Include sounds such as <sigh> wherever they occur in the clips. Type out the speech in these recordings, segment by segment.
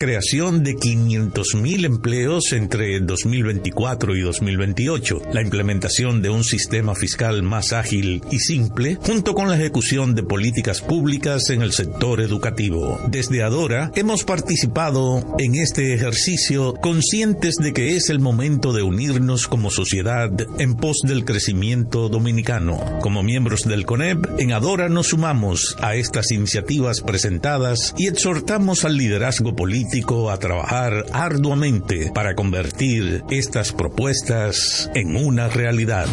creación de 500.000 empleos entre 2024 y 2028, la implementación de un sistema fiscal más ágil y simple, junto con la ejecución de políticas públicas en el sector educativo. Desde Adora hemos participado en este ejercicio conscientes de que es el momento de unirnos como sociedad en pos del crecimiento dominicano. Como miembros del CONEP, en Adora nos sumamos a estas iniciativas presentadas y exhortamos al liderazgo político a trabajar arduamente para convertir estas propuestas en una realidad.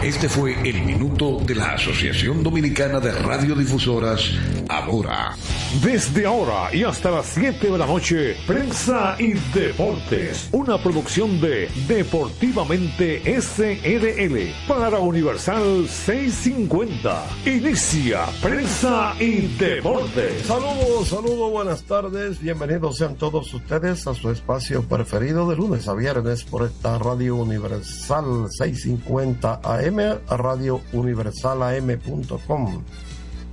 Este fue el minuto de la Asociación Dominicana de Radiodifusoras, ahora. Desde ahora y hasta las 7 de la noche, Prensa y Deportes, una producción de Deportivamente SRL para Universal 650. Inicia Prensa y Deportes. Saludos, saludos, buenas tardes, bienvenidos sean todos ustedes a su espacio preferido de lunes a viernes por esta Radio Universal 650 AM, Radio Universal AM.com.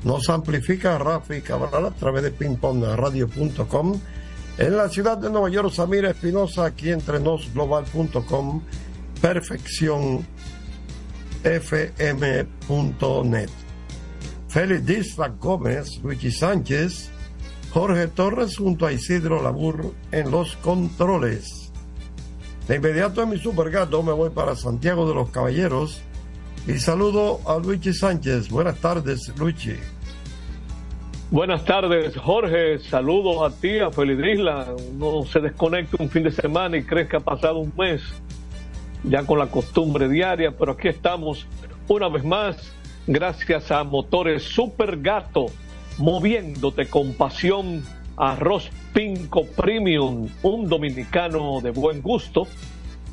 Nos amplifica Rafi Cabral a través de pingpongradio.com. En la ciudad de Nueva York, Samira Espinosa, aquí entre nosglobal.com, perfección fm.net. Félix Disla Gómez, Luigi Sánchez, Jorge Torres junto a Isidro Labur en los controles. De inmediato en mi supergato me voy para Santiago de los Caballeros y saludo a Luigi Sánchez. Buenas tardes, Luigi. Buenas tardes, Jorge. Saludos a ti, a Feliz Isla. Uno se desconecta un fin de semana y cree que ha pasado un mes, ya con la costumbre diaria, pero aquí estamos una vez más, gracias a Motores Super Gato moviéndote con pasión. Arroz Pinco Premium, un dominicano de buen gusto.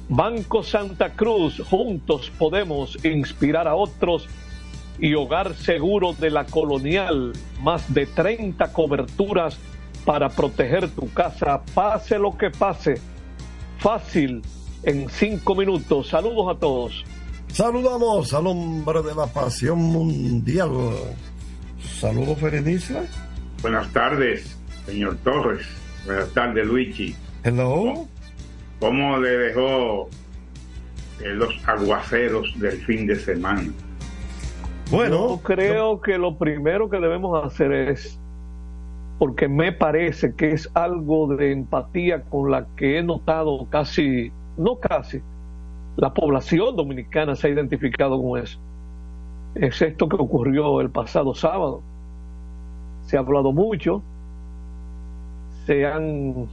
Banco Santa Cruz, juntos podemos inspirar a otros. Y Hogar Seguro de la Colonial, más de 30 coberturas para proteger tu casa, pase lo que pase. Fácil, en cinco minutos. Saludos a todos. Saludamos al hombre de la pasión mundial. Saludos, Ferenice. Buenas tardes, señor Torres. Buenas tardes, Luigi. Hello. ¿Cómo le dejó eh, los aguaceros del fin de semana? Bueno, Yo creo que lo primero que debemos hacer es, porque me parece que es algo de empatía con la que he notado casi, no casi, la población dominicana se ha identificado con eso es esto que ocurrió el pasado sábado. Se ha hablado mucho, se han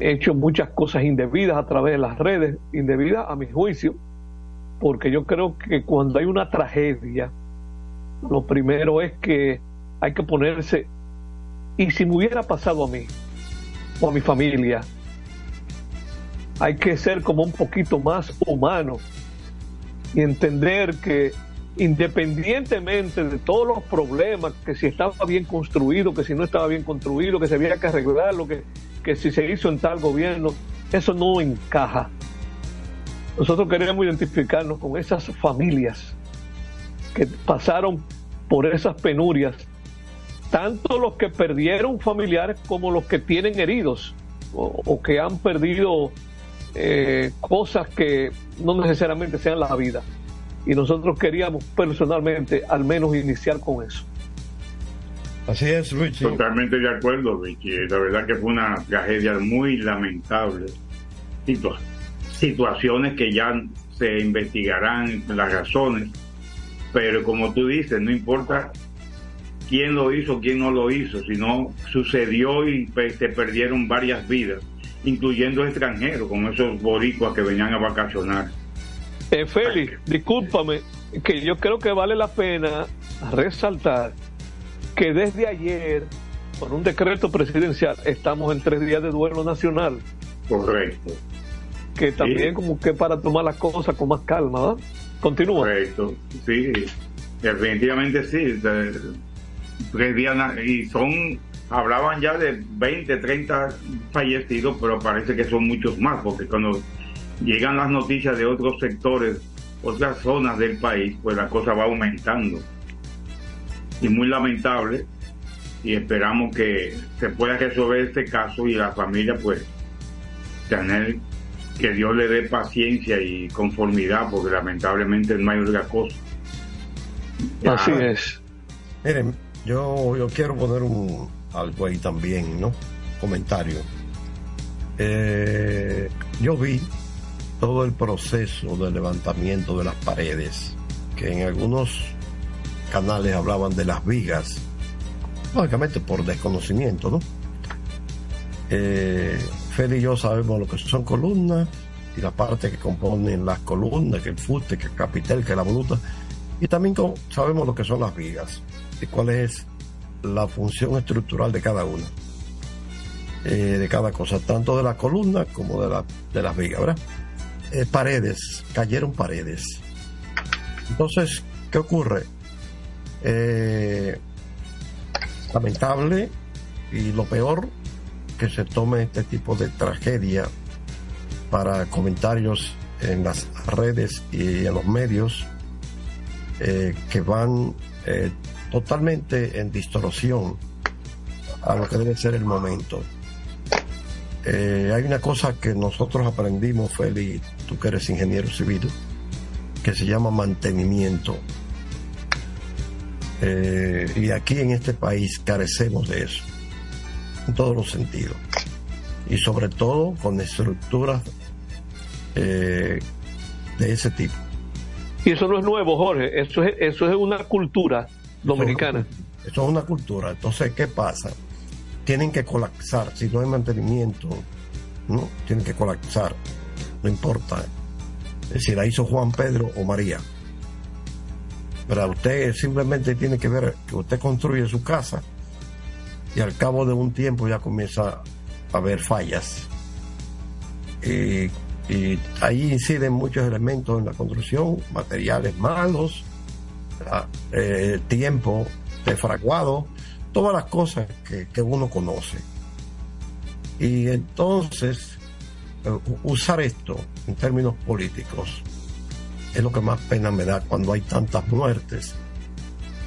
hecho muchas cosas indebidas a través de las redes, indebidas a mi juicio, porque yo creo que cuando hay una tragedia, lo primero es que hay que ponerse, y si me hubiera pasado a mí o a mi familia, hay que ser como un poquito más humano y entender que independientemente de todos los problemas, que si estaba bien construido, que si no estaba bien construido, que se había que arreglarlo, que, que si se hizo en tal gobierno, eso no encaja. Nosotros queremos identificarnos con esas familias que pasaron por esas penurias, tanto los que perdieron familiares como los que tienen heridos o, que han perdido eh, cosas que no necesariamente sean la vida y nosotros queríamos personalmente al menos iniciar con eso. Así es, Richie. Totalmente de acuerdo, Richie. La verdad que fue una tragedia muy lamentable. situaciones que ya se investigarán las razones, pero como tú dices, no importa quién lo hizo, quién no lo hizo, sino sucedió y se perdieron varias vidas, incluyendo extranjeros, como esos boricuas que venían a vacacionar. Eh, Félix, discúlpame, que yo creo que vale la pena resaltar que desde ayer, por un decreto presidencial, estamos en tres días de duelo nacional. Correcto. Que también como que para tomar las cosas con más calma, ¿verdad? Continúa. Correcto, sí, definitivamente sí. Tres días y son, hablaban ya de 20, 30 fallecidos, pero parece que son muchos más, porque cuando llegan las noticias de otros sectores, otras zonas del país, pues la cosa va aumentando. Y muy lamentable y esperamos que se pueda resolver este caso y la familia pues tener que Dios le dé paciencia y conformidad porque lamentablemente no hay otra cosa. Así es. Miren, yo, yo quiero poner un algo ahí también, ¿no? Comentario. Eh, yo vi todo el proceso de levantamiento de las paredes, que en algunos canales hablaban de las vigas, lógicamente por desconocimiento, ¿no? Eh, Fede y yo sabemos lo que son columnas y la parte que componen las columnas, que el fuste, que el capitel, que la voluta, y también sabemos lo que son las vigas y cuál es la función estructural de cada una, eh, de cada cosa, tanto de la columna como de, la, de las vigas, ¿verdad? Eh, paredes, cayeron paredes. Entonces, ¿qué ocurre? Eh, lamentable y lo peor que se tome este tipo de tragedia para comentarios en las redes y en los medios que van totalmente en distorsión a lo que debe ser el momento. Eh, hay una cosa que nosotros aprendimos, Feli, tú que eres ingeniero civil, que se llama mantenimiento. Eh, y aquí en este país carecemos de eso, en todos los sentidos. Y sobre todo con estructuras eh, de ese tipo. Y eso no es nuevo, Jorge, eso es, eso es una cultura dominicana. Eso, es una cultura. Entonces, ¿qué pasa? Tienen que colapsar. Si no hay mantenimiento, ¿no? Tienen que colapsar. No importa si la hizo Juan Pedro o María. Pero usted simplemente tiene que ver que usted construye su casa y al cabo de un tiempo ya comienza a haber fallas. Y, y ahí inciden muchos elementos en la construcción, materiales malos, eh, tiempo defraguado, todas las cosas que, uno conoce. Y entonces, eh, usar esto en términos políticos es lo que más pena me da cuando hay tantas muertes.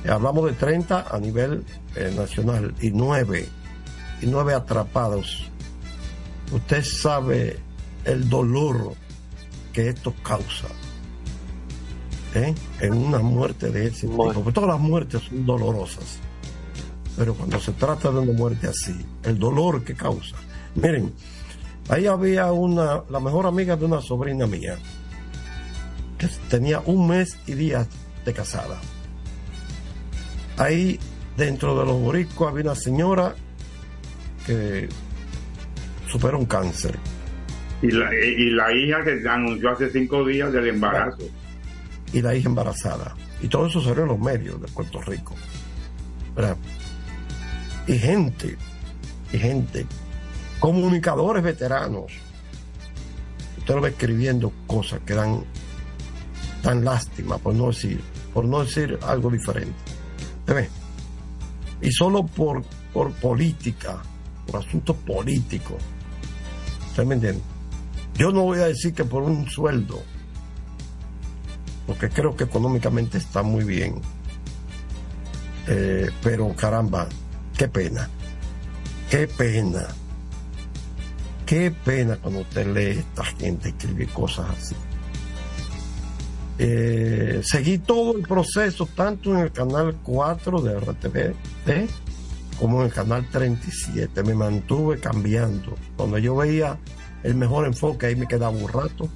Hablamos de 30 a nivel eh, nacional y 9, y 9 atrapados. Usted sabe el dolor que esto causa. ¿eh? en una muerte de ese tipo. Porque todas las muertes son dolorosas. Pero cuando se trata de una muerte así, el dolor que causa. Miren, ahí había una, la mejor amiga de una sobrina mía, que tenía un mes y días de casada. Ahí dentro de los boricos había una señora que superó un cáncer. Y la, y la hija que anunció hace cinco días del embarazo y la hija embarazada. Y todo eso salió en los medios de Puerto Rico. Y gente, y gente, comunicadores veteranos. Usted lo escribiendo cosas que dan tan lástima, por no decir, por no decir algo diferente. ve? Y solo por, por política, por asuntos políticos. ¿Usted me entiende? Yo no voy a decir que por un sueldo porque creo que económicamente está muy bien. Eh, pero caramba, qué pena, qué pena, qué pena cuando usted lee esta gente escribe cosas así. Eh, seguí todo el proceso, tanto en el canal 4 de RTV como en el canal 37. Me mantuve cambiando. Cuando yo veía el mejor enfoque, ahí me quedaba un rato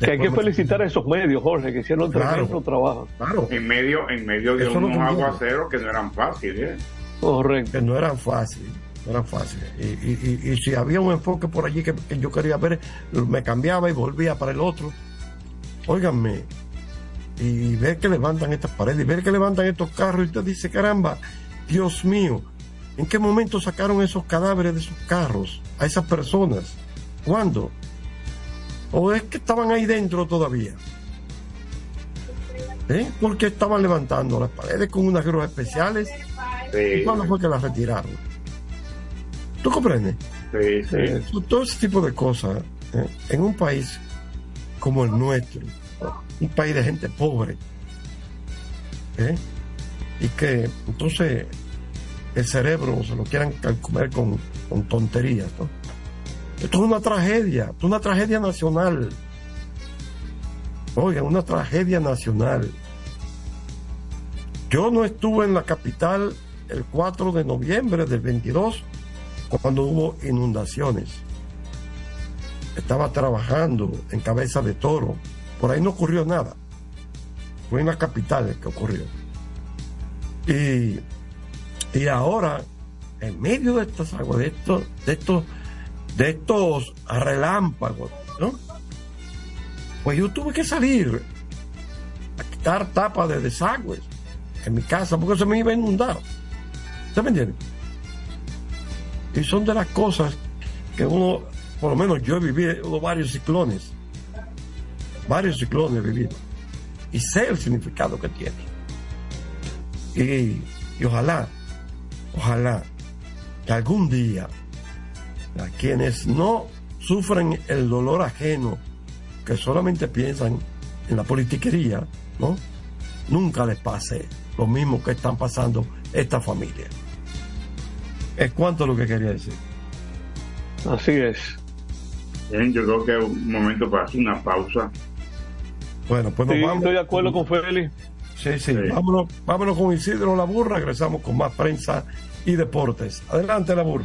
que hay que felicitar a esos medios, Jorge, que hicieron tremendo trabajo. Claro. En medio, en medio de unos aguaceros que no eran fáciles. ¿eh? Correcto. Que no eran fáciles. No eran fáciles. Y, y, si había un enfoque por allí que, yo quería ver, me cambiaba y volvía para el otro. Óiganme. Y ver que levantan estas paredes, y ver que levantan estos carros, y usted dice, caramba, Dios mío, ¿en qué momento sacaron esos cadáveres de esos carros a esas personas? ¿Cuándo? ¿O es que estaban ahí dentro todavía? ¿Eh? Porque estaban levantando las paredes con unas grúas especiales. ¿Y cuándo fue que las retiraron? ¿Tú comprendes? Sí, sí. Eh, todo ese tipo de cosas ¿eh? en un país como el nuestro, un país de gente pobre, ¿eh? y que entonces el cerebro se lo quieran comer con, con tonterías. ¿no? Esto es una tragedia, esto es una tragedia nacional. Oigan, una tragedia nacional. Yo no estuve en la capital el 4 de noviembre del 22 cuando hubo inundaciones. Estaba trabajando en cabeza de toro. Por ahí no ocurrió nada. Fue en la capital que ocurrió. Y, y ahora, en medio de estas aguas, de estos, de estos, de estos relámpagos. Pues yo tuve que salir a quitar tapas de desagües en mi casa porque se me iba a inundar. ¿Usted me entiende? Y son de las cosas que uno, por lo menos yo he vivido varios ciclones, varios ciclones he vivido, y sé el significado que tiene. Y, y ojalá, ojalá que algún día a quienes no sufren el dolor ajeno, que solamente piensan en la politiquería, ¿no? Nunca les pase lo mismo que están pasando esta familia. Es cuanto lo que quería decir. Así es. Bien, yo creo que es un momento para hacer una pausa. Bueno, pues nos Sí, vamos. estoy de acuerdo con Félix. Sí, sí, Sí. Vámonos, vámonos con Isidro La Burra, regresamos con más prensa y deportes. Adelante, La Burra.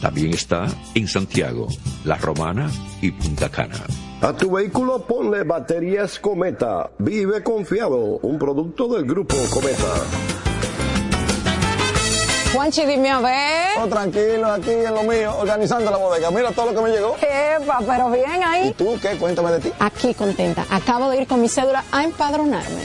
También está en Santiago, La Romana y Punta Cana. A tu vehículo ponle baterías Cometa. Vive confiado, un producto del grupo Cometa. Juanchi, dime a ver. Oh, tranquilo, aquí en lo mío, organizando la bodega. Mira todo lo que me llegó. Epa, pero bien ahí. ¿Y tú qué? Cuéntame de ti. Aquí contenta. Acabo de ir con mi cédula a empadronarme.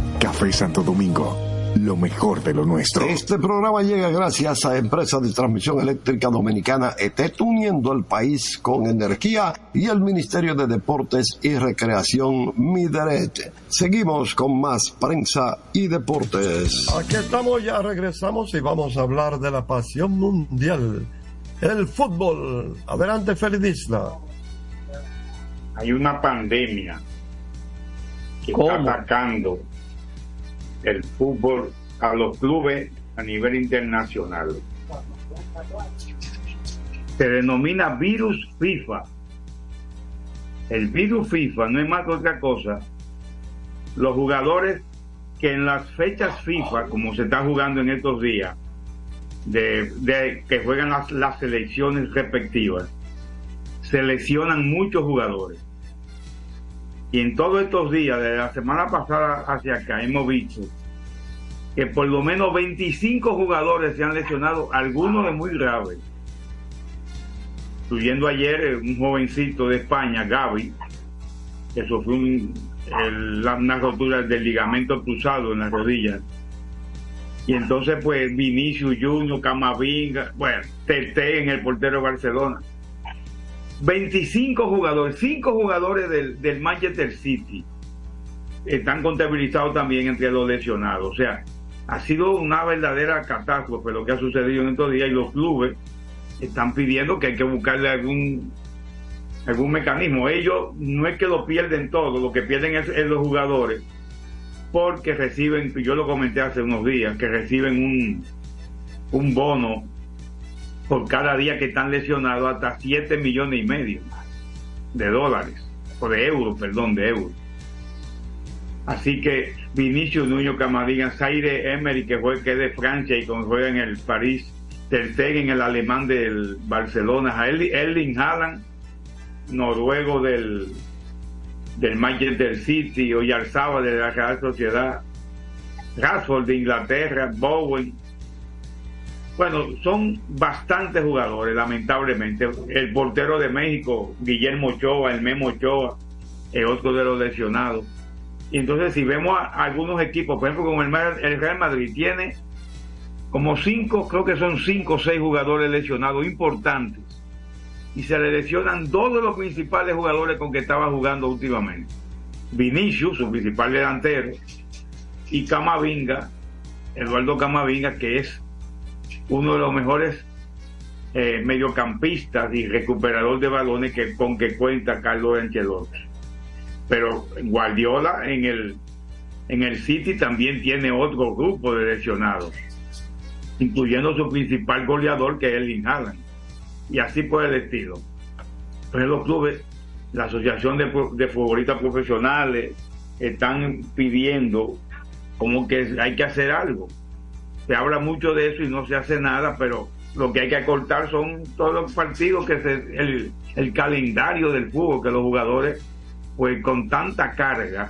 Café Santo Domingo, lo mejor de lo nuestro. Este programa llega gracias a Empresa de Transmisión Eléctrica Dominicana ETET, uniendo el país con energía y el Ministerio de Deportes y Recreación Mideret. Seguimos con más prensa y deportes. Aquí estamos, ya regresamos y vamos a hablar de la pasión mundial, el fútbol. Adelante, Félix Isla. Hay una pandemia que ¿Cómo? está atacando el fútbol a los clubes a nivel internacional. Se denomina virus FIFA. El virus FIFA no es más que otra cosa. Los jugadores que en las fechas FIFA, como se está jugando en estos días, de, que juegan las, las selecciones respectivas, seleccionan muchos jugadores. Y en todos estos días, desde la semana pasada hacia acá, hemos visto que por lo menos 25 jugadores se han lesionado, algunos de muy graves. Incluyendo ayer eh, un jovencito de España, Gaby, que sufrió un- el- una rotura del ligamento cruzado en la rodilla. Y entonces, pues, Vinicius Junior, Camavinga, bueno, Tete en el portero de Barcelona. 25 jugadores, 5 jugadores del, del Manchester City están contabilizados también entre los lesionados. O sea, ha sido una verdadera catástrofe lo que ha sucedido en estos días y los clubes están pidiendo que hay que buscarle algún algún mecanismo. Ellos no es que lo pierden todo, lo que pierden es, es los jugadores porque reciben, yo lo comenté hace unos días, que reciben un, un bono por cada día que están lesionados hasta 7 millones y medio de dólares, o de euros, perdón, de euros. Así que Vinicio Nuño Camavinga, Zaire Emery, que juega que es de Francia y como juega en el París, Ter Stegen, el alemán del Barcelona, Erling Haaland, noruego del, del Manchester City, Oyarzaba de la Real Sociedad, Rashford de Inglaterra, Bowen. Bueno, son bastantes jugadores, lamentablemente. El portero de México, Guillermo Ochoa, el Memo Ochoa, es otro de los lesionados. Y entonces si vemos a, algunos equipos, por ejemplo, como el, el Real Madrid tiene como cinco, creo que son cinco o seis jugadores lesionados importantes. Y se le lesionan dos de los principales jugadores con que estaba jugando últimamente. Vinicius, su principal delantero, y Camavinga, Eduardo Camavinga, que es uno de los mejores eh, mediocampistas y recuperador de balones que, con que cuenta Carlos Ancelotti. Pero Guardiola en el, en el City también tiene otro grupo de lesionados, incluyendo su principal goleador que es el Haaland. Y así por el estilo. Pues los clubes, la Asociación de, de Futbolistas Profesionales, están pidiendo como que hay que hacer algo. Se habla mucho de eso y no se hace nada, pero lo que hay que acortar son todos los partidos que se, el, el calendario del fútbol, que los jugadores, pues con tanta carga,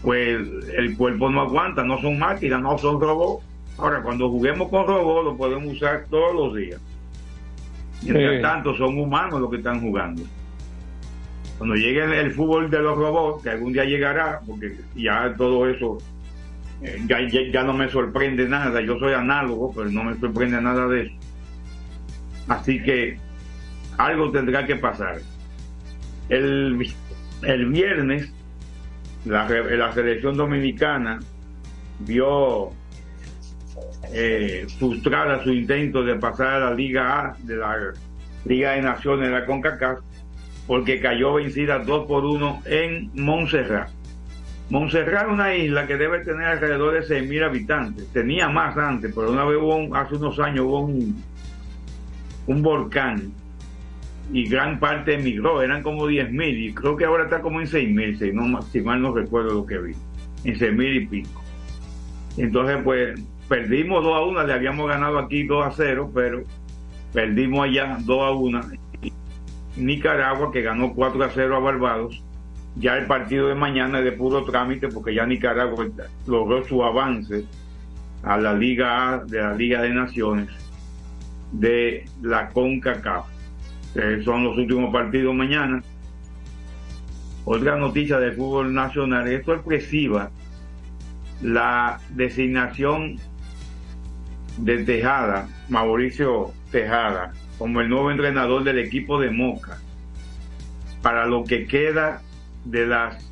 pues el cuerpo no aguanta, no son máquinas, no son robots. Ahora, cuando juguemos con robots, lo podemos usar todos los días. Mientras tanto, son humanos los que están jugando. Cuando llegue el fútbol de los robots, que algún día llegará, porque ya todo eso eh, ya, no me sorprende nada, yo soy análogo, pero no me sorprende nada de eso. Así que algo tendrá que pasar. El, el viernes, la, la selección dominicana vio eh, frustrada su intento de pasar a la Liga A de la Liga de Naciones de la CONCACAF porque cayó vencida 2 por 1 en Montserrat. Montserrat es una isla que debe tener alrededor de 6.000 habitantes. Tenía más antes, pero una vez hubo hace unos años hubo un, un volcán y gran parte emigró, eran como 10.000 y creo que ahora está como en 6.000, si, no, si mal no recuerdo lo que vi, en 6.000 y pico. Entonces pues perdimos 2 a 1, le habíamos ganado aquí 2 a 0, pero perdimos allá 2 a 1. Nicaragua que ganó 4 a 0 a Barbados ya el partido de mañana es de puro trámite porque ya Nicaragua logró su avance a la Liga A de la Liga de Naciones de la CONCACAF. son los últimos partidos mañana. Otra noticia del fútbol nacional es sorpresiva la designación de Tejada, Mauricio Tejada, como el nuevo entrenador del equipo de Moca para lo que queda de las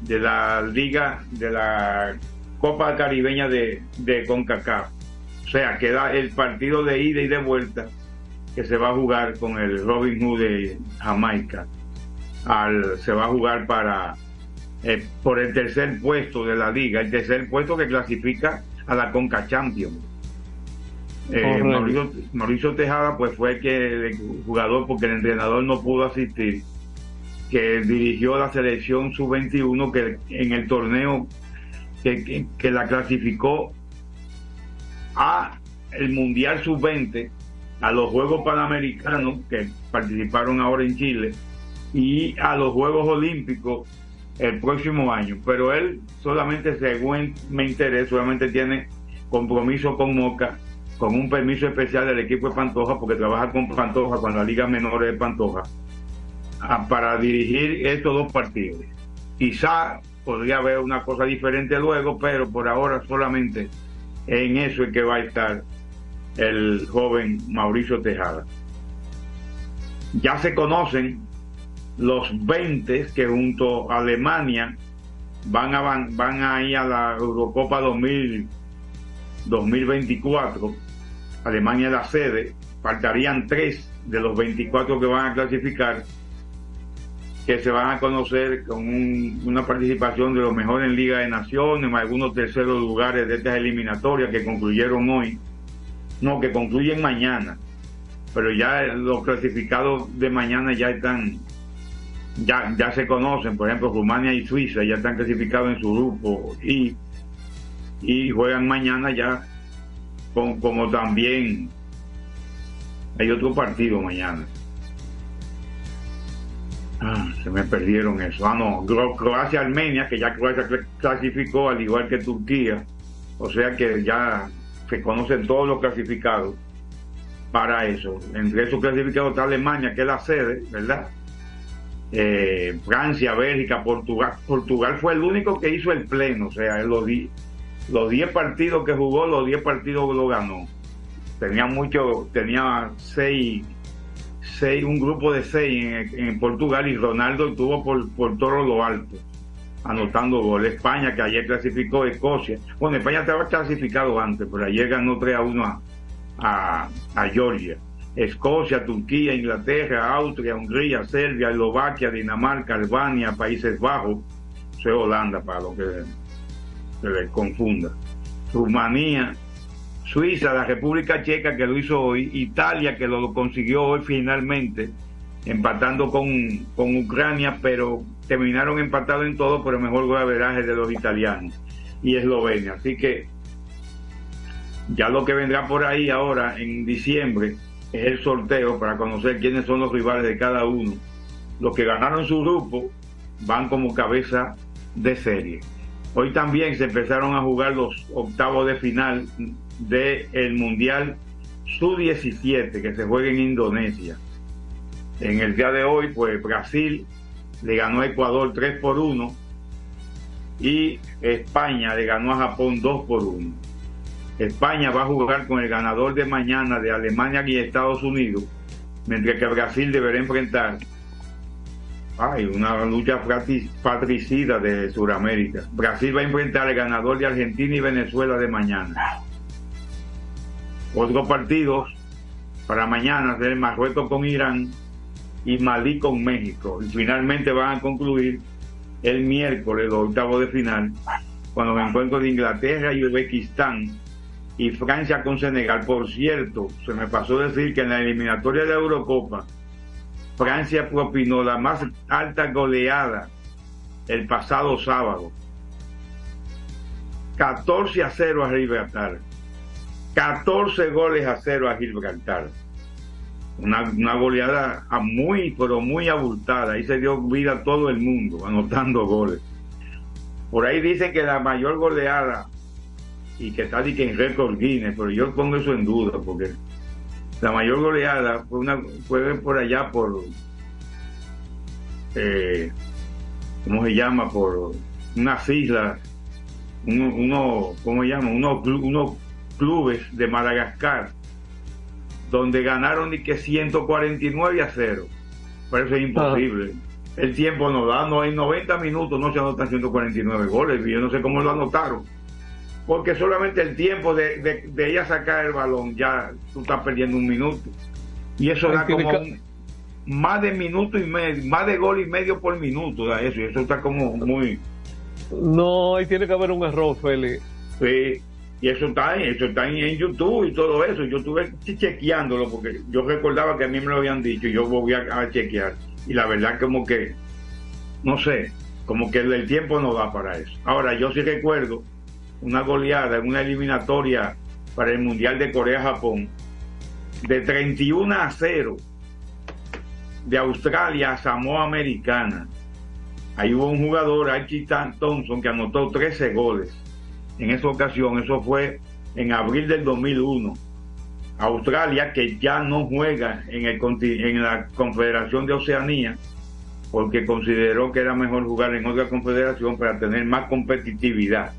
de la liga de la Copa Caribeña de, de CONCACAF. O sea, queda el partido de ida y de vuelta que se va a jugar con el Robin Hood de Jamaica. Al, se va a jugar para eh, por el tercer puesto de la liga, el tercer puesto que clasifica a la Conca Champions. Eh, Mauricio, Tejada pues fue que el jugador porque el entrenador no pudo asistir que dirigió la selección sub-21 que en el torneo que, que, la clasificó a el Mundial sub-20, a los Juegos Panamericanos que participaron ahora en Chile y a los Juegos Olímpicos el próximo año. Pero él solamente, según me interesa, solamente tiene compromiso con Moca, con un permiso especial del equipo de Pantoja, porque trabaja con Pantoja, con la Liga Menor de Pantoja para dirigir estos dos partidos. Quizá podría haber una cosa diferente luego, pero por ahora solamente en eso es que va a estar el joven Mauricio Tejada. Ya se conocen los 20 que junto a Alemania van a, van a ir a la Eurocopa 2000, 2024. Alemania es la sede. Faltarían tres de los 24 que van a clasificar que se van a conocer con una participación de los mejores en Liga de Naciones, algunos terceros lugares de estas eliminatorias que concluyeron hoy, no, que concluyen mañana, pero ya los clasificados de mañana ya están, ya, ya se conocen, por ejemplo, Rumania y Suiza ya están clasificados en su grupo y, y juegan mañana ya con, como también hay otro partido mañana. Ah, se me perdieron eso. Ah, no, Croacia-Armenia, que ya Croacia clasificó al igual que Turquía. O sea que ya se conocen todos los clasificados para eso. Entre esos clasificados está Alemania, que es la sede, ¿verdad? eh, Francia, Bélgica, Portugal. Portugal fue el único que hizo el pleno, o sea, los, los 10 partidos que jugó, los 10 partidos lo ganó. Tenía mucho, tenía 6, seis, un grupo de 6 en, Portugal y Ronaldo estuvo por, por todo lo alto, anotando goles. España, que ayer clasificó, Escocia. Bueno, España estaba clasificado antes, pero ayer ganó 3 a 1 a, a Georgia. Escocia, Turquía, Inglaterra, Austria, Hungría, Serbia, Eslovaquia, Dinamarca, Albania, Países Bajos, es Holanda para lo que se les confunda, Rumanía, Suiza, la República Checa que lo hizo hoy, Italia que lo consiguió hoy finalmente, empatando con, con Ucrania, pero terminaron empatados en todo, pero mejor golaveraje de los italianos y Eslovenia. Así que ya lo que vendrá por ahí ahora en diciembre es el sorteo para conocer quiénes son los rivales de cada uno. Los que ganaron su grupo van como cabeza de serie. Hoy también se empezaron a jugar los octavos de final del Mundial Sub-17 que se juega en Indonesia. En el día de hoy, pues Brasil le ganó a Ecuador 3 por 1 y España le ganó a Japón 2 por 1. España va a jugar con el ganador de mañana de Alemania y Estados Unidos, mientras que Brasil deberá enfrentar ay, una lucha patricida de Sudamérica. Brasil va a enfrentar al ganador de Argentina y Venezuela de mañana. Otros partidos para mañana serán Marruecos con Irán y Malí con México. Y finalmente van a concluir el miércoles, los octavos de final, cuando los encuentros de Inglaterra y Uzbekistán y Francia con Senegal. Por cierto, se me pasó decir que en la eliminatoria de la Eurocopa, Francia propinó la más alta goleada el pasado sábado. 14 a 0 a Gibraltar. 14 goles a 0 a Gibraltar. Una, una goleada muy, pero muy abultada. Ahí se dio vida a todo el mundo, anotando goles. Por ahí dicen que la mayor goleada y que está que en récord Guinness, pero yo pongo eso en duda porque la mayor goleada fue una fue por allá por eh, ¿cómo se llama? por unas islas uno, uno ¿cómo se llama? unos clubes de Madagascar donde ganaron y que 149 a 0 parece imposible. El tiempo no da no hay 90 minutos no se anotan 149 goles y yo no sé cómo lo anotaron. Porque solamente el tiempo de, de, ella sacar el balón ya tú estás perdiendo un minuto. Y eso da como más de minuto y medio más de gol y medio por minuto da eso y eso está como muy no ahí tiene que haber un error Félix. Sí y eso está, eso está en, YouTube y todo eso yo estuve chequeándolo porque yo recordaba que a mí me lo habían dicho y yo a, a chequear y la verdad como que no sé como que el tiempo no da para eso ahora yo sí recuerdo una goleada en una eliminatoria para el Mundial de Corea-Japón de 31 a 0 de Australia a Samoa Americana. Ahí hubo un jugador, Archie Thompson, que anotó 13 goles. En esa ocasión, eso fue en abril del 2001. Australia, que ya no juega en, el, en la Confederación de Oceanía, porque consideró que era mejor jugar en otra confederación para tener más competitividad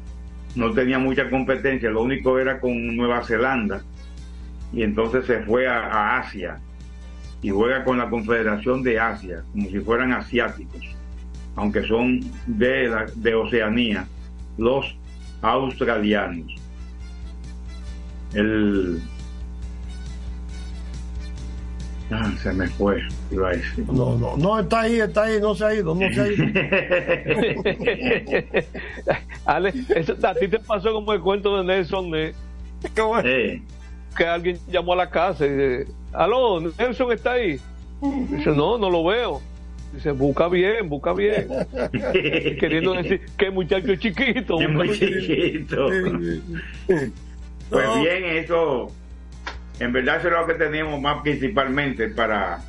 no tenía mucha competencia, lo único era con Nueva Zelanda y entonces se fue a, Asia y juega con la Confederación de Asia, como si fueran asiáticos, aunque son de, de Oceanía, los australianos. El, Ah, se me fue, iba a decir. No, no, no, está ahí, está ahí, no se ha ido, no se ha ido. <laughs> Ale, eso, a ti te pasó como el cuento de Nelson, ¿eh? que alguien llamó a la casa y dice, aló, Nelson está ahí. Dice, no, no lo veo. Dice, busca bien, busca bien. <laughs> Queriendo decir que muchacho chiquito. Que muy chiquito. pues bien, eso en verdad eso es lo que tenemos más principalmente para...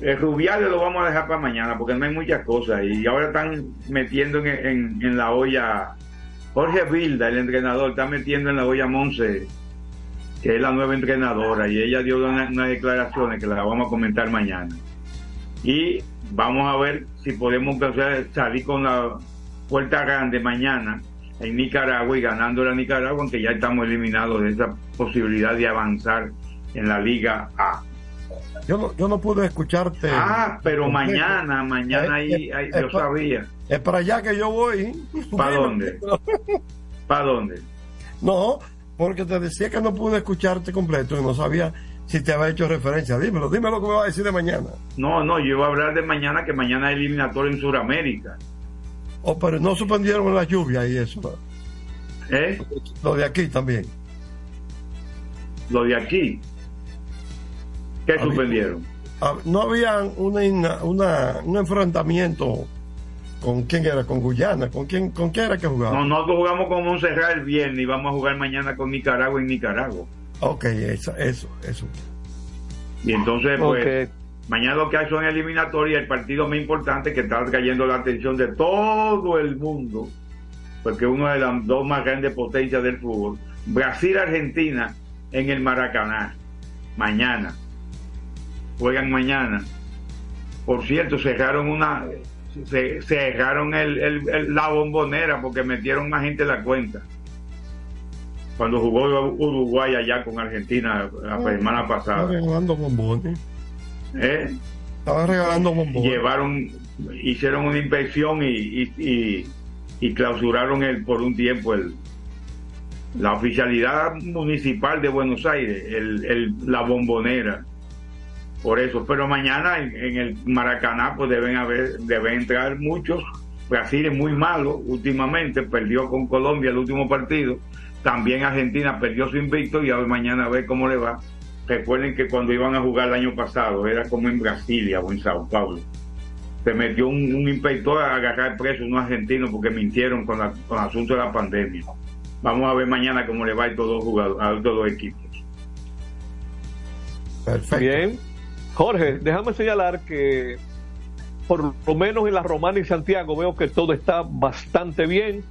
El Rubiales lo vamos a dejar para mañana porque no hay muchas cosas y ahora están metiendo en, la olla Jorge Vilda, el entrenador, está metiendo en la olla Monse, que es la nueva entrenadora y ella dio unas declaraciones que las vamos a comentar mañana. Y vamos a ver si podemos salir con la puerta grande mañana en Nicaragua y ganando la Nicaragua, aunque ya estamos eliminados de esa posibilidad de avanzar en la Liga A. Yo no, yo no pude escucharte. Ah, pero mañana, mañana ahí, yo sabía. Es para allá que yo voy. ¿Para dónde? ¿Para dónde? No, porque te decía que no pude escucharte completo y no sabía si te había hecho referencia. Dímelo, dime lo que me va a decir de mañana. No, no, yo iba a hablar de mañana, que mañana es eliminatorio en Sudamérica. Oh, pero no suspendieron la lluvia y eso. ¿Eh? Lo de aquí también. Lo de aquí. ¿Qué suspendieron? No había una, una, un enfrentamiento con quién era, con Guyana, con quién, con quién era que jugaba. No, nosotros jugamos con Montserrat el viernes y vamos a jugar mañana con Nicaragua en Nicaragua. Ok, eso, eso, eso. Y entonces, pues, mañana lo que hay son eliminatorias, el partido más importante que está cayendo la atención de todo el mundo, porque uno de las dos más grandes potencias del fútbol, Brasil-Argentina en el Maracaná, mañana juegan mañana. Por cierto, cerraron una, se, cerraron el, la bombonera porque metieron más gente en la cuenta. Cuando jugó Uruguay allá con Argentina la ah, semana pasada. Estaba regalando bombones. ¿Eh? Estaba regalando bombones. Llevaron, hicieron una inspección y, y, y, clausuraron el, por un tiempo el, la oficialidad municipal de Buenos Aires, el, el, la bombonera por eso. Pero mañana en, el Maracaná pues deben haber, deben entrar muchos. Brasil es muy malo últimamente, perdió con Colombia el último partido. También Argentina perdió su invicto y a ver mañana a ver cómo le va. Recuerden que cuando iban a jugar el año pasado era como en Brasilia o en Sao Paulo. Se metió un, inspector a agarrar preso unos argentinos porque mintieron con, con el asunto de la pandemia. Vamos a ver mañana cómo le va a todos los jugadores, a todos los equipos. Perfecto. Bien. Jorge, déjame señalar que por lo menos en la Romana y Santiago veo que todo está bastante bien.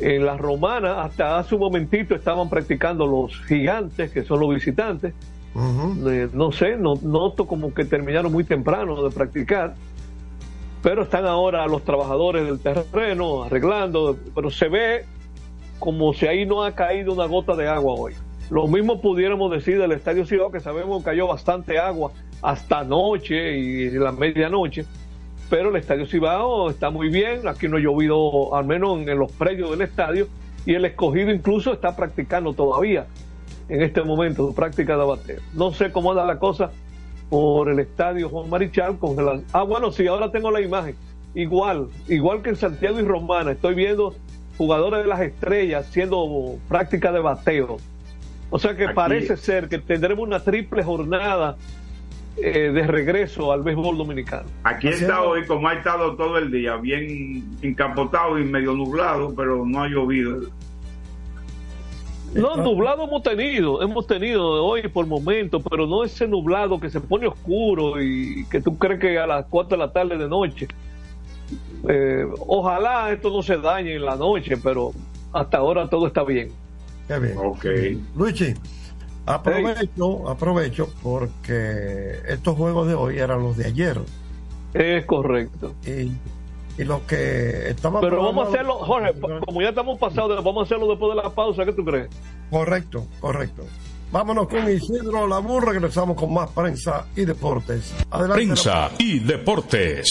En la Romana, hasta hace un momentito estaban practicando los gigantes, que son los visitantes. Eh, no sé, no, noto como que terminaron muy temprano de practicar, pero están ahora los trabajadores del terreno arreglando, pero se ve como si ahí no ha caído una gota de agua hoy. Lo mismo pudiéramos decir del Estadio Ciudad, que sabemos que cayó bastante agua hasta noche y la medianoche, pero el Estadio Cibao está muy bien, aquí no ha llovido al menos en, los predios del estadio y el escogido incluso está practicando todavía en este momento su práctica de bateo. No sé cómo anda la cosa por el estadio Juan Marichal con Ah, bueno, sí, ahora tengo la imagen. Igual, igual que en Santiago y Romana, estoy viendo jugadores de las estrellas haciendo práctica de bateo o sea que parece ser que tendremos una triple jornada eh, de regreso al béisbol dominicano. Aquí está hoy, como ha estado todo el día, bien encapotado y medio nublado, pero no ha llovido. No, nublado hemos tenido, hemos tenido hoy por momentos, pero no ese nublado que se pone oscuro y que tú crees que a las 4 de la tarde de noche. Eh, ojalá esto no se dañe en la noche, pero hasta ahora todo está bien. Qué bien. Ok. Luigi, aprovecho, aprovecho porque estos juegos de hoy eran los de ayer. Es correcto. Y, y los que estaban. Pero vamos a hacerlo, Jorge, como ya estamos pasados, vamos a hacerlo después de la pausa, ¿qué tú crees? Correcto, correcto. Vámonos con Isidro Labur, regresamos con más prensa y deportes. Adelante. Prensa y deportes.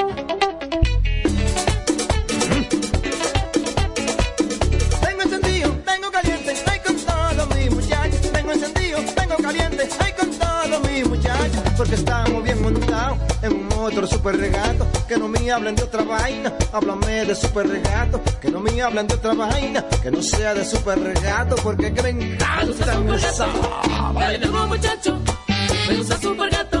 Me hablen de otra vaina, háblame de super regato. Que no me hablen de otra vaina, que no sea de super regato. Porque que me encanta esa. Dale duro muchacho, me gusta super gato.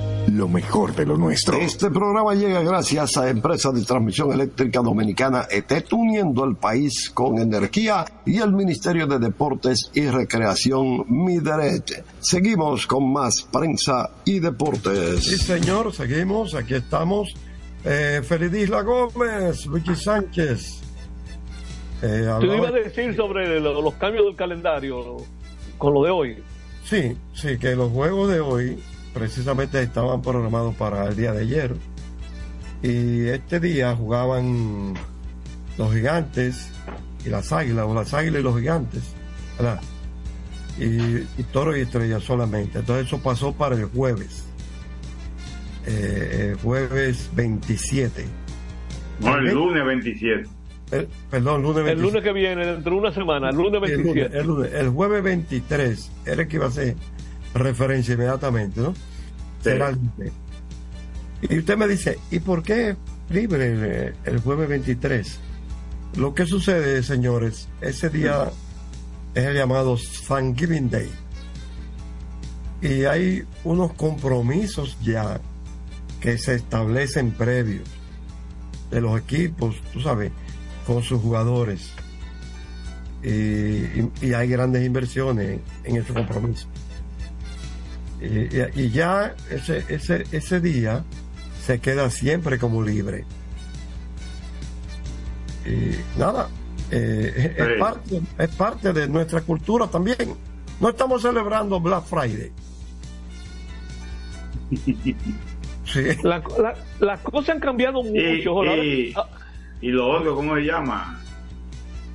lo mejor de lo nuestro. Este programa llega gracias a Empresa de Transmisión Eléctrica Dominicana ETET, uniendo al país con energía y el Ministerio de Deportes y Recreación Mideret. Seguimos con más prensa y deportes. Sí, señor, seguimos, aquí estamos. Eh, Felidisla Gómez, Luigi Sánchez. Eh, Tú ibas a decir sobre lo, los cambios del calendario con lo de hoy. Sí, sí, que los juegos de hoy precisamente estaban programados para el día de ayer. Y este día jugaban los gigantes y las águilas, o las águilas y los gigantes, ¿verdad? Y, y toro y estrella solamente. Entonces eso pasó para el jueves. Eh, jueves 27. No, el lunes 27. El, perdón, lunes 27. El lunes que viene, dentro de una semana, el lunes 27. El, lunes, el, el jueves 23 era el que iba a ser referencia inmediatamente, ¿no? Sí. Será libre. Y usted me dice, ¿y por qué libre el, el, jueves 23? Lo que sucede, señores, ese día es el llamado Thanksgiving Day. Y hay unos compromisos ya que se establecen previos de los equipos, tú sabes, con sus jugadores. Y, y, y hay grandes inversiones en ese compromiso. Y, y, ya ese, ese, ese día se queda siempre como libre. Y nada, eh, sí. es, parte, es parte de nuestra cultura también. No estamos celebrando Black Friday. <laughs> Sí. La, la, las cosas han cambiado mucho. Y, y, y, lo otro, ¿cómo se llama?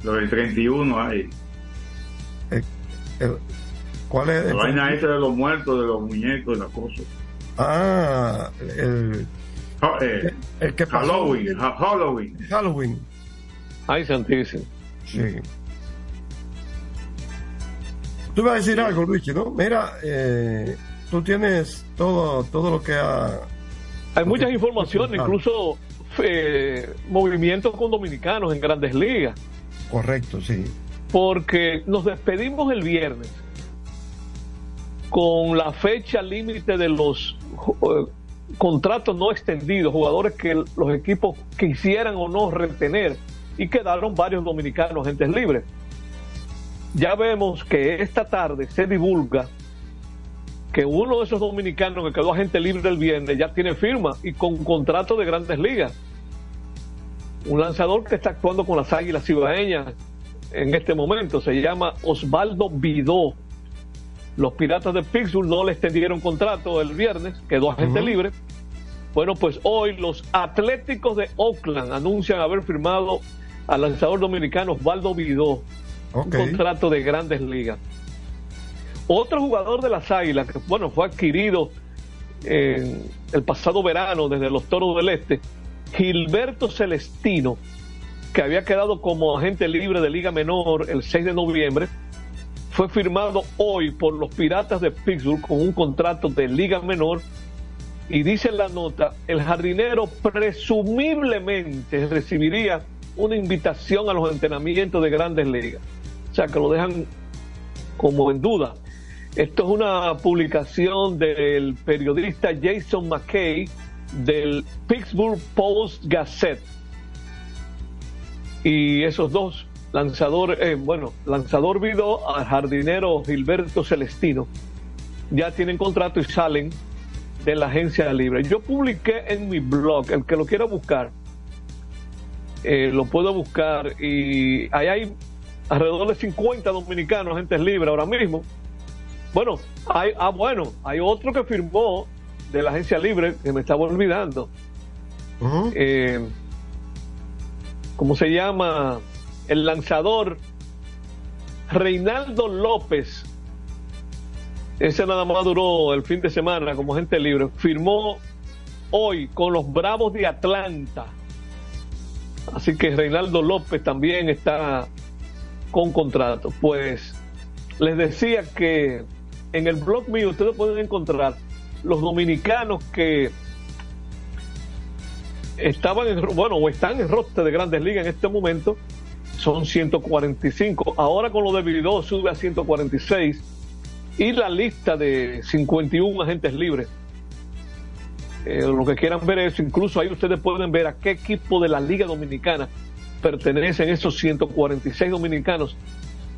Lo del 31 ahí. El, el, ¿Cuál es? La vaina esta de los muertos, de los muñecos, de las cosas. Ah, el. Oh, eh, el que pasó Halloween, el, Halloween. Halloween. Ay, santísimo. Sí. Tú ibas a decir algo, Luigi, ¿no? Mira, eh, tú tienes todo, todo lo que ha. Hay muchas informaciones, incluso eh, movimientos con dominicanos en grandes ligas. Correcto, sí. Porque nos despedimos el viernes con la fecha límite de los uh, contratos no extendidos, jugadores que los equipos quisieran o no retener, y quedaron varios dominicanos agentes libres. Ya vemos que esta tarde se divulga que uno de esos dominicanos que quedó agente libre el viernes ya tiene firma y con contrato de grandes ligas. Un lanzador que está actuando con las águilas cibaeñas en este momento se llama Osvaldo Vidó los Piratas de Pittsburgh no le extendieron contrato el viernes, quedó agente uh -huh. libre. Bueno, pues hoy los Atléticos de Oakland anuncian haber firmado al lanzador dominicano Osvaldo Vidó okay. un contrato de grandes ligas. Otro jugador de las Águilas, que bueno, fue adquirido en el pasado verano desde los Toros del Este, Gilberto Celestino, que había quedado como agente libre de Liga Menor el 6 de noviembre, fue firmado hoy por los Piratas de Pittsburgh con un contrato de liga menor y dice en la nota, el jardinero presumiblemente recibiría una invitación a los entrenamientos de grandes ligas. O sea, que lo dejan como en duda. Esto es una publicación del periodista Jason McKay del Pittsburgh Post Gazette. Y esos dos lanzador, eh, bueno, lanzador Vidó al jardinero Gilberto Celestino ya tienen contrato y salen de la agencia libre. Yo publiqué en mi blog, el que lo quiera buscar, eh, lo puedo buscar y ahí hay alrededor de 50 dominicanos, agentes libres ahora mismo. Bueno, hay, ah, bueno, hay otro que firmó de la agencia libre que me estaba olvidando. Uh -huh. eh, ¿Cómo se llama? El lanzador Reinaldo López, ese nada más duró el fin de semana como agente libre, firmó hoy con los Bravos de Atlanta. Así que Reinaldo López también está con contrato. Pues les decía que en el blog mío ustedes pueden encontrar los dominicanos que estaban en, bueno, o están en roster de grandes ligas en este momento son 145. Ahora con lo de sube a 146 y la lista de 51 agentes libres eh, lo que quieran ver eso, incluso ahí ustedes pueden ver a qué equipo de la Liga Dominicana pertenecen esos 146 dominicanos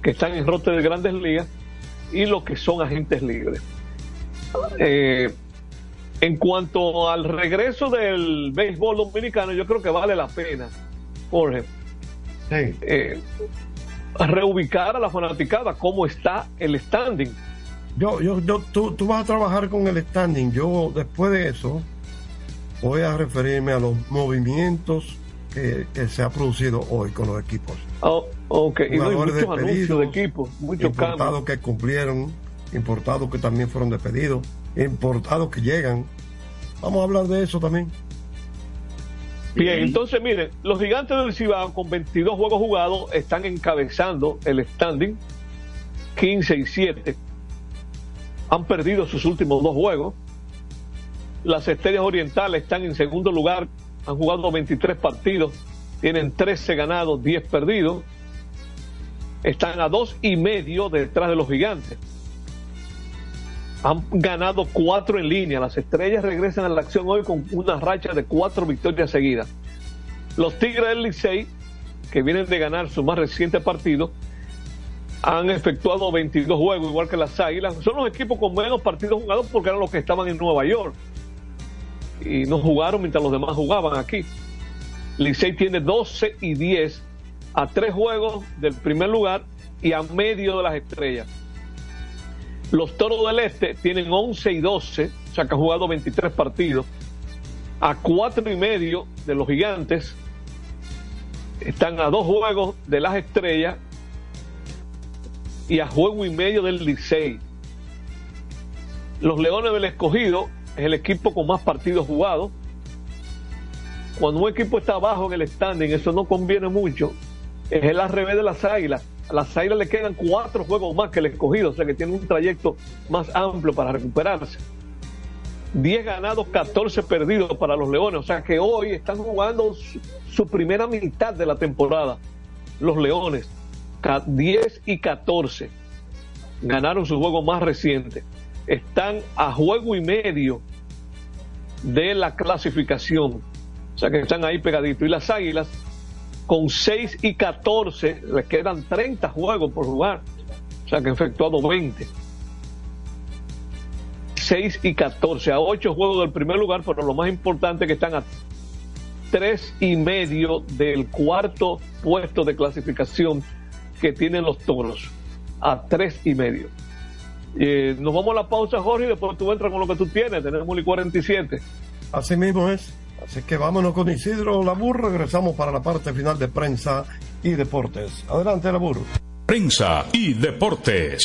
que están en rote de grandes ligas y los que son agentes libres. Eh, en cuanto al regreso del béisbol dominicano, yo creo que vale la pena, Jorge, eh, reubicar a la fanaticada cómo está el standing. Yo, yo, yo, tú, tú vas a trabajar con el standing. Yo, después de eso, voy a referirme a los movimientos que, que se ha producido hoy con los equipos. Oh, ok, y no hay Jugadores muchos anuncios de equipo, muchos cambios. importados que cumplieron, importados que también fueron despedidos, importados que llegan. Vamos a hablar de eso también. Bien, entonces miren, los gigantes del Cibao con 22 juegos jugados están encabezando el standing 15 y 7. Han perdido sus últimos dos juegos. Las estrellas orientales están en segundo lugar, han jugado 23 partidos, tienen 13 ganados, 10 perdidos. Están a dos y medio detrás de los gigantes. Han ganado cuatro en línea. Las estrellas regresan a la acción hoy con una racha de cuatro victorias seguidas. Los Tigres del Licey, que vienen de ganar su más reciente partido, han efectuado 22 juegos, igual que las Águilas. Son los equipos con menos partidos jugados porque eran los que estaban en Nueva York. Y no jugaron mientras los demás jugaban aquí. Licey tiene 12 y 10 a tres juegos del primer lugar y a medio de las estrellas. Los Toros del Este tienen 11 y 12, o sea que han jugado 23 partidos, a cuatro y medio de los Gigantes. Están a dos juegos de las estrellas y a juego y medio del Licey. Los Leones del Escogido es el equipo con más partidos jugados. Cuando un equipo está abajo en el standing, eso no conviene mucho. Es el revés de las Águilas. Las Águilas le quedan cuatro juegos más que el Escogido, o sea que tiene un trayecto más amplio para recuperarse. 10 ganados, 14 perdidos para los Leones, o sea que hoy están jugando su, su primera mitad de la temporada. Los Leones, ca- 10 y 14, ganaron su juego más reciente. Están a juego y medio de la clasificación, o sea que están ahí pegaditos. Y las Águilas, con 6 y 14, les quedan 30 juegos por jugar, o sea que han efectuado 20. 6 y 14, a 8 juegos del primer lugar, pero lo más importante es que están a 3 y medio del cuarto puesto de clasificación que tienen los toros, a 3 y medio. Eh, nos vamos a la pausa, Jorge, y después tú entras con lo que tú tienes, tenemos el 47. Así mismo es. Así que vámonos con Isidro Labur. Regresamos para la parte final de prensa y deportes. Adelante, Labur. Prensa y deportes.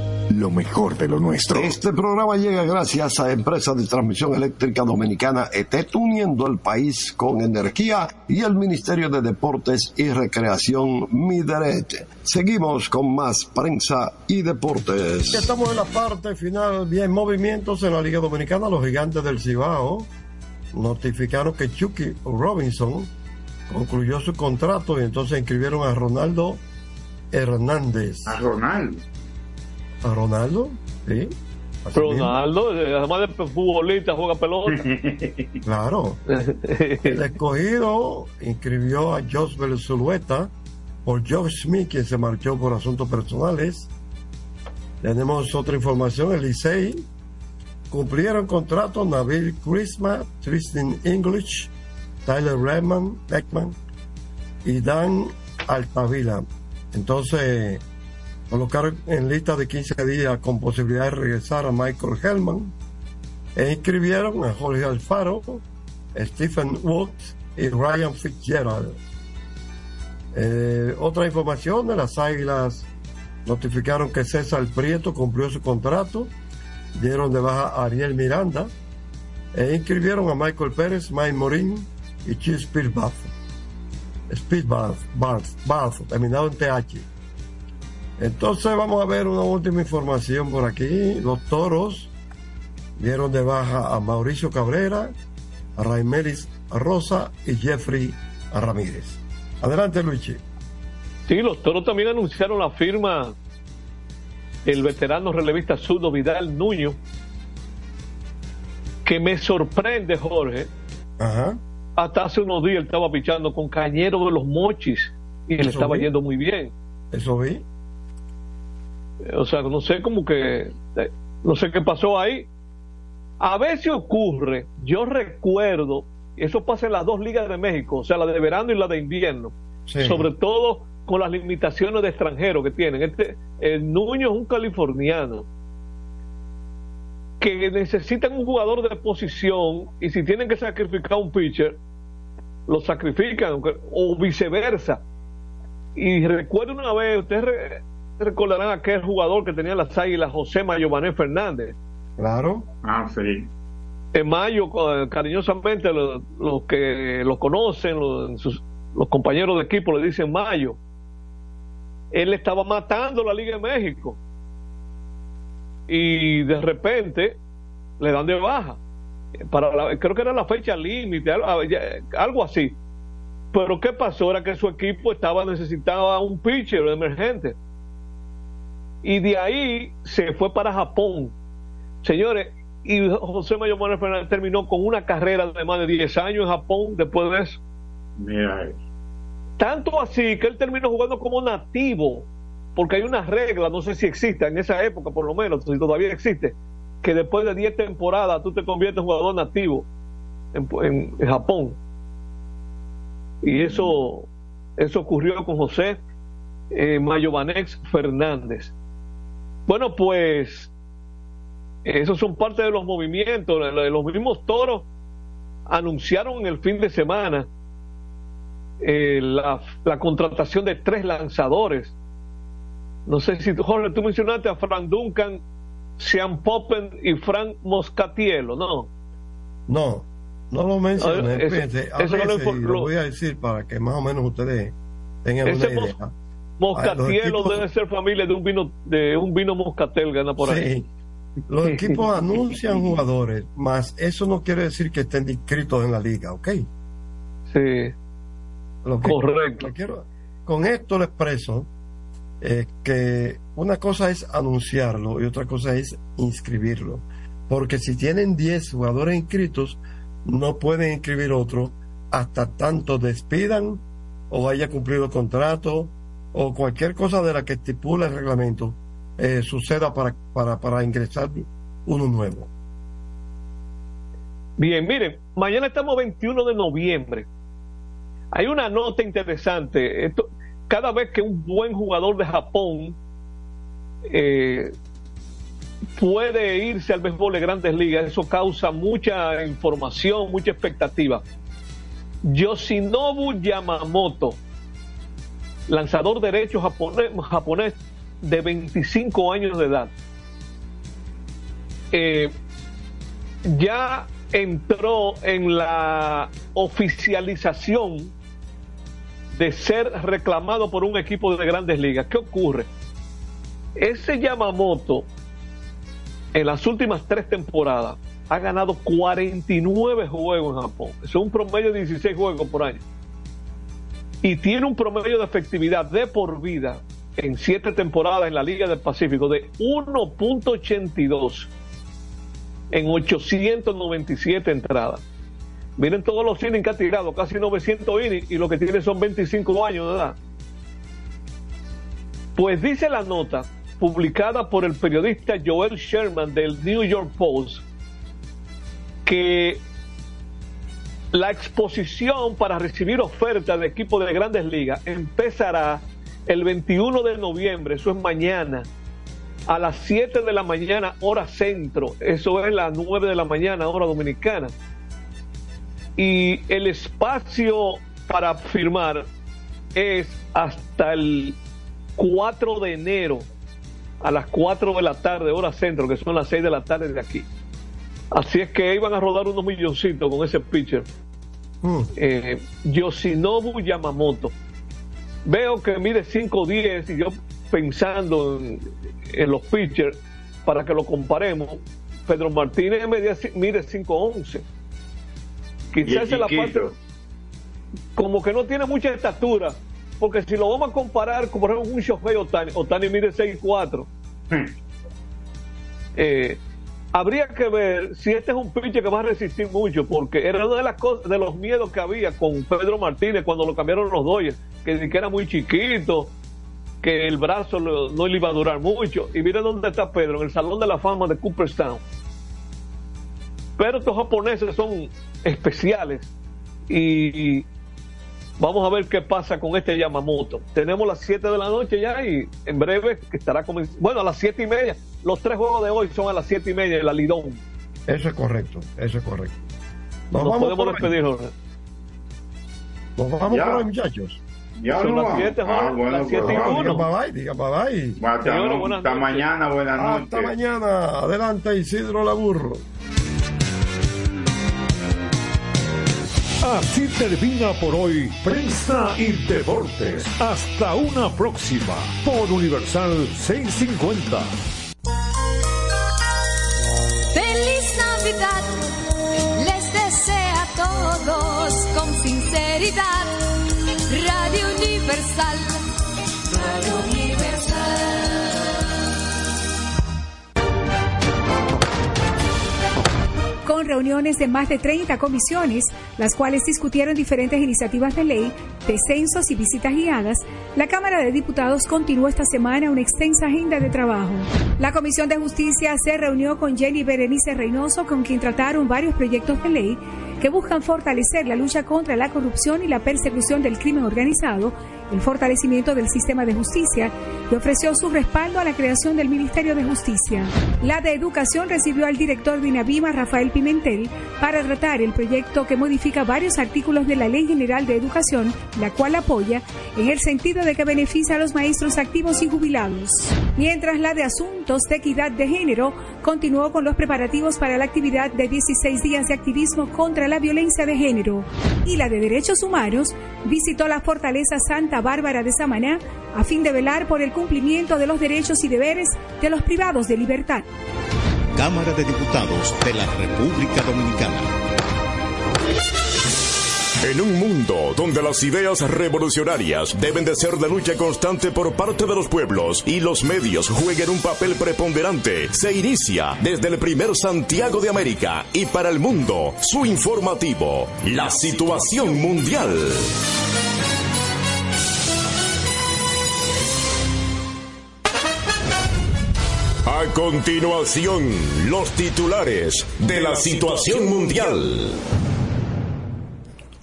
lo mejor de lo nuestro. Este programa llega gracias a Empresa de Transmisión Eléctrica Dominicana ETET, uniendo el país con energía y el Ministerio de Deportes y Recreación Mideret. Seguimos con más prensa y deportes. Estamos en la parte final. Bien, movimientos en la Liga Dominicana. Los gigantes del Cibao notificaron que Chucky Robinson concluyó su contrato y entonces inscribieron a Ronaldo Hernández. A Ronaldo. ¿A Ronaldo? Sí. Así Ronaldo, eh, además de futbolista, juega pelota. <laughs> Claro. El escogido inscribió a Josbel Zulueta por Josh Smith, quien se marchó por asuntos personales. Tenemos otra información. El Licey cumplieron contrato Nabil Christmas, Tristan English, Tyler Redman, Beckman y Dan Altavila. Entonces, colocaron en lista de 15 días con posibilidad de regresar a Michael Hellman e inscribieron a Jorge Alfaro, Stephen Woods y Ryan Fitzgerald. Eh, otra información de las Águilas notificaron que César Prieto cumplió su contrato, dieron de baja a Ariel Miranda e inscribieron a Michael Pérez, Mike Morín y Chip Speedbath. Speedbath, Bath, Bath, terminado en TH. Entonces vamos a ver una última información por aquí. Los toros dieron de baja a Mauricio Cabrera, a Raimelis Rosa y Jeffrey Ramírez. Adelante, Luigi. Sí, los toros también anunciaron la firma del veterano relevista Sudo Vidal Nuño, que me sorprende, Jorge. Ajá. Hasta hace unos días él estaba pichando con Cañero de los Mochis y le estaba vi. yendo muy bien. Eso vi. O sea, no sé cómo que, eh, no sé qué pasó ahí. A veces ocurre, yo recuerdo, eso pasa en las dos ligas de México, o sea, la de verano y la de invierno, Sí. sobre todo con las limitaciones de extranjeros que tienen. Este, el Nuño es un californiano que necesitan un jugador de posición y si tienen que sacrificar un pitcher, lo sacrifican o viceversa. Y recuerdo una vez, ustedes recordarán aquel jugador que tenía las águilas, José Mayované Fernández. Claro. Ah, sí. En mayo, co- cariñosamente, los, los que lo conocen, los, sus- los compañeros de equipo le dicen Mayo. Él estaba matando la Liga de México. Y de repente le dan de baja. Para la- creo que era la fecha límite, algo así. Pero ¿qué pasó? Era que su equipo estaba necesitaba un pitcher emergente. Y de ahí se fue para Japón. Señores, y José Mayor Manuel Fernández terminó con una carrera de más de 10 años en Japón después de eso. Mira eso. Tanto así que él terminó jugando como nativo, porque hay una regla, no sé si existe en esa época por lo menos, si todavía existe, que después de 10 temporadas tú te conviertes en jugador nativo en, en- en Japón. Y eso, eso ocurrió con José eh, Mayovanex Fernández. Bueno, pues esos son parte de los movimientos. de Los mismos toros anunciaron en el fin de semana eh, la, la contratación de tres lanzadores. No sé si, tú, Jorge, tú mencionaste a Frank Duncan, Sean Poppen y Frank Moscatielo, ¿no? No, no lo mencioné. Ah, a eso no lo veces, infor- y lo lo- voy a decir para que más o menos ustedes tengan Ese una idea. Moscatielo debe ser familia de un vino de un vino Moscatel, gana por ahí. Sí. Los equipos anuncian jugadores, más eso no quiere decir que estén inscritos en la liga, ¿ok? Sí. Lo que- Correcto. lo quiero- con esto le expreso eh, que una cosa es anunciarlo y otra cosa es inscribirlo. Porque si tienen 10 jugadores inscritos, no pueden inscribir otro hasta tanto despidan o haya cumplido contrato o cualquier cosa de la que estipula el reglamento eh, suceda para, para, para ingresar uno nuevo. Bien, miren, mañana estamos 21 de noviembre. Hay una nota interesante. Cada vez que un buen jugador de Japón eh, puede irse al béisbol de grandes ligas, eso causa mucha información, mucha expectativa. Yoshinobu Yamamoto, lanzador derecho japonés, japonés de 25 años de edad, eh, ya entró en la oficialización de ser reclamado por un equipo de grandes ligas. ¿Qué ocurre? Ese Yamamoto, en las últimas tres temporadas, ha ganado 49 juegos en Japón. Es un promedio de 16 juegos por año. Y tiene un promedio de efectividad de por vida en siete temporadas en la Liga del Pacífico de 1.82 en 897 entradas. Miren todos los innings que ha tirado, casi 900 innings, y lo que tiene son 25 años de edad. Pues dice la nota, publicada por el periodista Joel Sherman del New York Post, que la exposición para recibir ofertas de equipos de grandes ligas empezará el 21 de noviembre, eso es mañana, a las 7 de la mañana, hora centro, eso es las 9 de la mañana, hora dominicana. Y el espacio para firmar es hasta el 4 de enero a las 4 de la tarde, hora centro, que son las 6 de la tarde de aquí. Así es que iban a rodar unos milloncitos con ese pitcher. Eh, Yoshinobu Yamamoto. Veo que mide 5'10 y yo pensando en, en los pitchers para que lo comparemos. Pedro Martínez mide, mide 5'11. Quizás es la parte como que no tiene mucha estatura, porque si lo vamos a comparar con por ejemplo un Shohei Otani, Otani mide 6'4. Eh, habría que ver si este es un pitcher que va a resistir mucho, porque era una de las cosas, de los miedos que había con Pedro Martínez cuando lo cambiaron los Dodgers, que, era muy chiquito, que el brazo no le iba a durar mucho. Y mire dónde está Pedro, en el Salón de la Fama de Cooperstown. Pero estos japoneses son especiales y vamos a ver qué pasa con este Yamamoto. Tenemos las 7 de la noche ya y en breve estará comenzando. Bueno, a las 7 y media. Los tres juegos de hoy son a las 7 y media en la Lidón. Eso es correcto, eso es correcto. Nos, vamos podemos despedir, Jorge. Nos vamos Ya. por ahí, muchachos. Ya Son no las vamos. 7, Ah, Jorge, bueno, las 7 pues, y Ah, 1. diga bye bye, diga bye bye. Hasta, Señores, no- buenas hasta mañana, buenas noches. Hasta mañana. Adelante, Isidro Laburro. Así termina por hoy Prensa y Deportes. Hasta una próxima por Universal 650. Feliz Navidad, les desea a todos con sinceridad. Reuniones de más de 30 comisiones, las cuales discutieron diferentes iniciativas de ley, descensos y visitas guiadas, la Cámara de Diputados continuó esta semana una extensa agenda de trabajo. La Comisión de Justicia se reunió con Jenny Berenice Reynoso, con quien trataron varios proyectos de ley que buscan fortalecer la lucha contra la corrupción y la persecución del crimen organizado, el fortalecimiento del sistema de justicia y ofreció su respaldo a la creación del Ministerio de Justicia. La de Educación recibió al director de INAVIMA, Rafael Pimentel, para tratar el proyecto que modifica varios artículos de la Ley General de Educación, la cual apoya en el sentido de que beneficia a los maestros activos y jubilados. Mientras la de Asuntos de Equidad de Género continuó con los preparativos para la actividad de 16 días de activismo contra la violencia de género. Y la de Derechos Humanos visitó la Fortaleza Santa Bárbara de Samaná a fin de velar por el cumplimiento de los derechos y deberes de los privados de libertad. Cámara de Diputados de la República Dominicana. En un mundo donde las ideas revolucionarias deben de ser de lucha constante por parte de los pueblos y los medios jueguen un papel preponderante, se inicia desde el primer Santiago de América y para el mundo su informativo, la situación mundial. A continuación, los titulares de la situación mundial.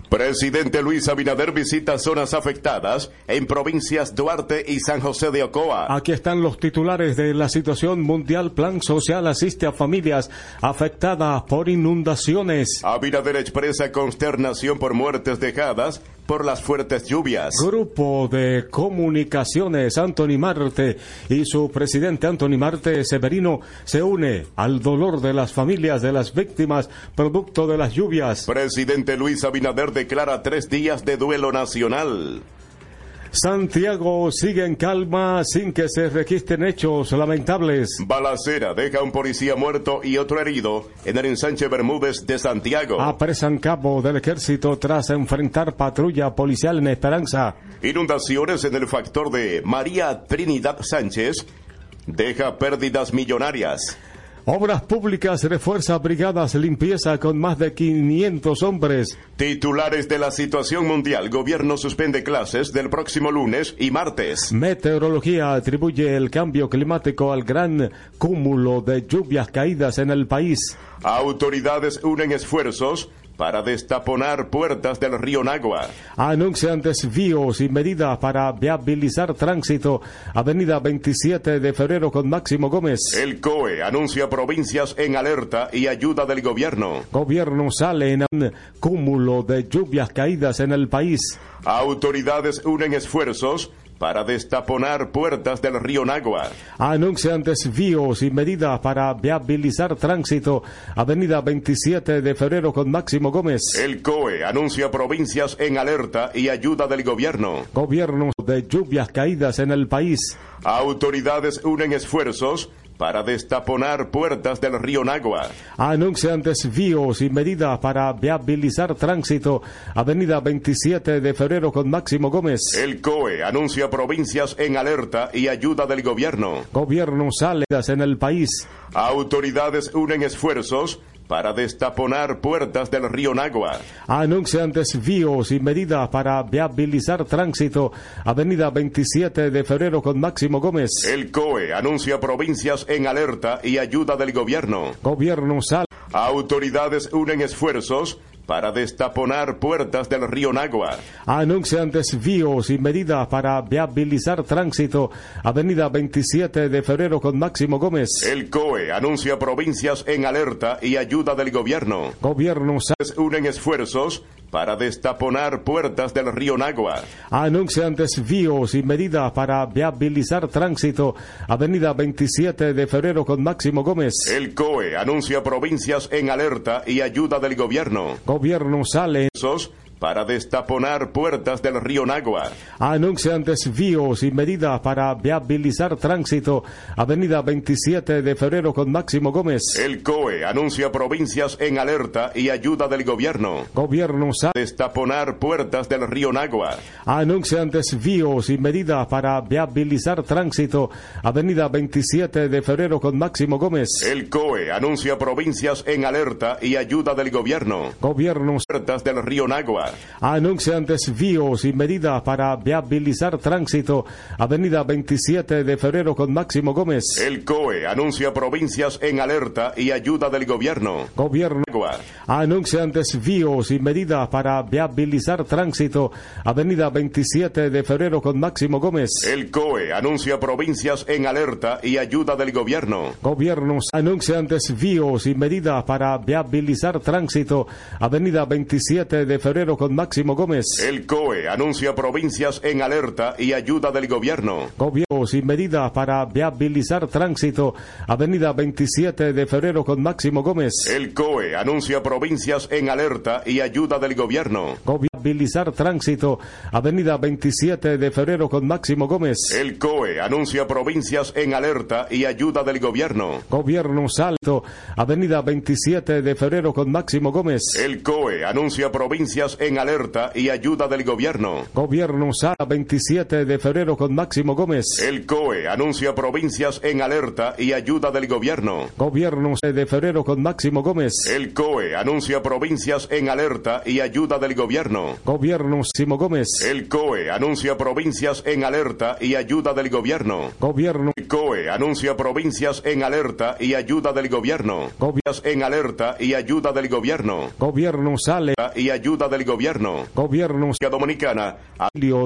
Presidente Luis Abinader visita zonas afectadas en provincias Duarte y San José de Ocoa. Aquí están los titulares de la situación mundial. Plan social asiste a familias afectadas por inundaciones. Abinader expresa consternación por muertes dejadas por las fuertes lluvias. Grupo de comunicaciones Anthony Marte y su presidente Anthony Marte Severino se une al dolor de las familias de las víctimas producto de las lluvias. Presidente Luis Abinader declara tres días de duelo nacional. Santiago sigue en calma sin que se registren hechos lamentables. Balacera deja un policía muerto y otro herido en el ensanche Bermúdez de Santiago. Apresan cabo del ejército tras enfrentar patrulla policial en Esperanza. Inundaciones en el factor de María Trinidad Sánchez deja pérdidas millonarias. Obras Públicas refuerza brigadas limpieza con más de 500 hombres. Titulares de la situación mundial. Gobierno suspende clases del próximo lunes y martes. Meteorología atribuye el cambio climático al gran cúmulo de lluvias caídas en el país. Autoridades unen esfuerzos para destaponar puertas del río Nagua. Anuncian desvíos y medidas para viabilizar tránsito. Avenida 27 de febrero con Máximo Gómez. El COE anuncia provincias en alerta y ayuda del gobierno. Gobierno sale en un cúmulo de lluvias caídas en el país. Autoridades unen esfuerzos para destaponar puertas del río Nagua. Anuncian desvíos y medidas para viabilizar tránsito. Avenida 27 de febrero con Máximo Gómez. El COE anuncia provincias en alerta y ayuda del gobierno. Gobierno de lluvias caídas en el país. Autoridades unen esfuerzos para destaponar puertas del río Nagua. Anuncian desvíos y medidas para viabilizar tránsito. Avenida 27 de febrero con Máximo Gómez. El COE anuncia provincias en alerta y ayuda del gobierno. Gobierno sale en el país. Autoridades unen esfuerzos para destaponar puertas del río Nagua. Anuncian desvíos y medidas para viabilizar tránsito. Avenida 27 de febrero con Máximo Gómez. El COE anuncia provincias en alerta y ayuda del gobierno. Gobierno sale. Autoridades unen esfuerzos para destaponar puertas del río Nagua. Anuncian desvíos y medidas para viabilizar tránsito. Avenida 27 de febrero con Máximo Gómez. El COE anuncia provincias en alerta y ayuda del gobierno. Gobierno sale. Unen esfuerzos para destaponar puertas del río Nagua. Anuncian desvíos y medidas para viabilizar tránsito. Avenida 27 de febrero con Máximo Gómez. El COE anuncia provincias en alerta y ayuda del gobierno. Gobierno sale. Para destaponar puertas del río Nagua. Anuncian desvíos y medidas para viabilizar tránsito. Avenida 27 de febrero con Máximo Gómez. El COE anuncia provincias en alerta y ayuda del gobierno. Gobierno. Destaponar puertas del río Nagua. Anuncian desvíos y medidas para viabilizar tránsito. Avenida 27 de febrero con Máximo Gómez. El COE anuncia provincias en alerta y ayuda del gobierno. Gobierno Puertas del río Nagua. Anuncian desvíos y medidas para viabilizar tránsito. Avenida 27 de febrero con Máximo Gómez. El COE anuncia provincias en alerta y ayuda del gobierno. Gobierno anuncian desvíos y medidas para viabilizar tránsito. Avenida 27 de febrero con Máximo Gómez. El COE anuncia provincias en alerta y ayuda del gobierno. Gobiernos anuncian desvíos y medidas para viabilizar tránsito. Avenida 27 de febrero con Máximo Gómez. El COE anuncia provincias en alerta y ayuda del gobierno. Gobiernos y medidas para viabilizar tránsito. Avenida 27 de febrero con Máximo Gómez. El COE anuncia provincias en alerta y ayuda del gobierno. Tránsito. Avenida 27 de febrero con Máximo Gómez. El COE anuncia provincias en alerta y ayuda del gobierno. Gobierno Salto. Avenida 27 de febrero con Máximo Gómez. El COE anuncia provincias en alerta y ayuda del gobierno. Gobierno Sala 27 de febrero con Máximo Gómez. El COE anuncia provincias en alerta y ayuda del gobierno. Gobierno de febrero con Máximo Gómez. El COE anuncia provincias en alerta y ayuda del gobierno. Gobierno Simo Gómez. El COE anuncia provincias en alerta y ayuda del gobierno. Gobierno. El COE anuncia provincias en alerta y ayuda del gobierno. Gobierno en alerta y ayuda del gobierno. Gobierno sale y ayuda del gobierno. Gobierno Dominicana.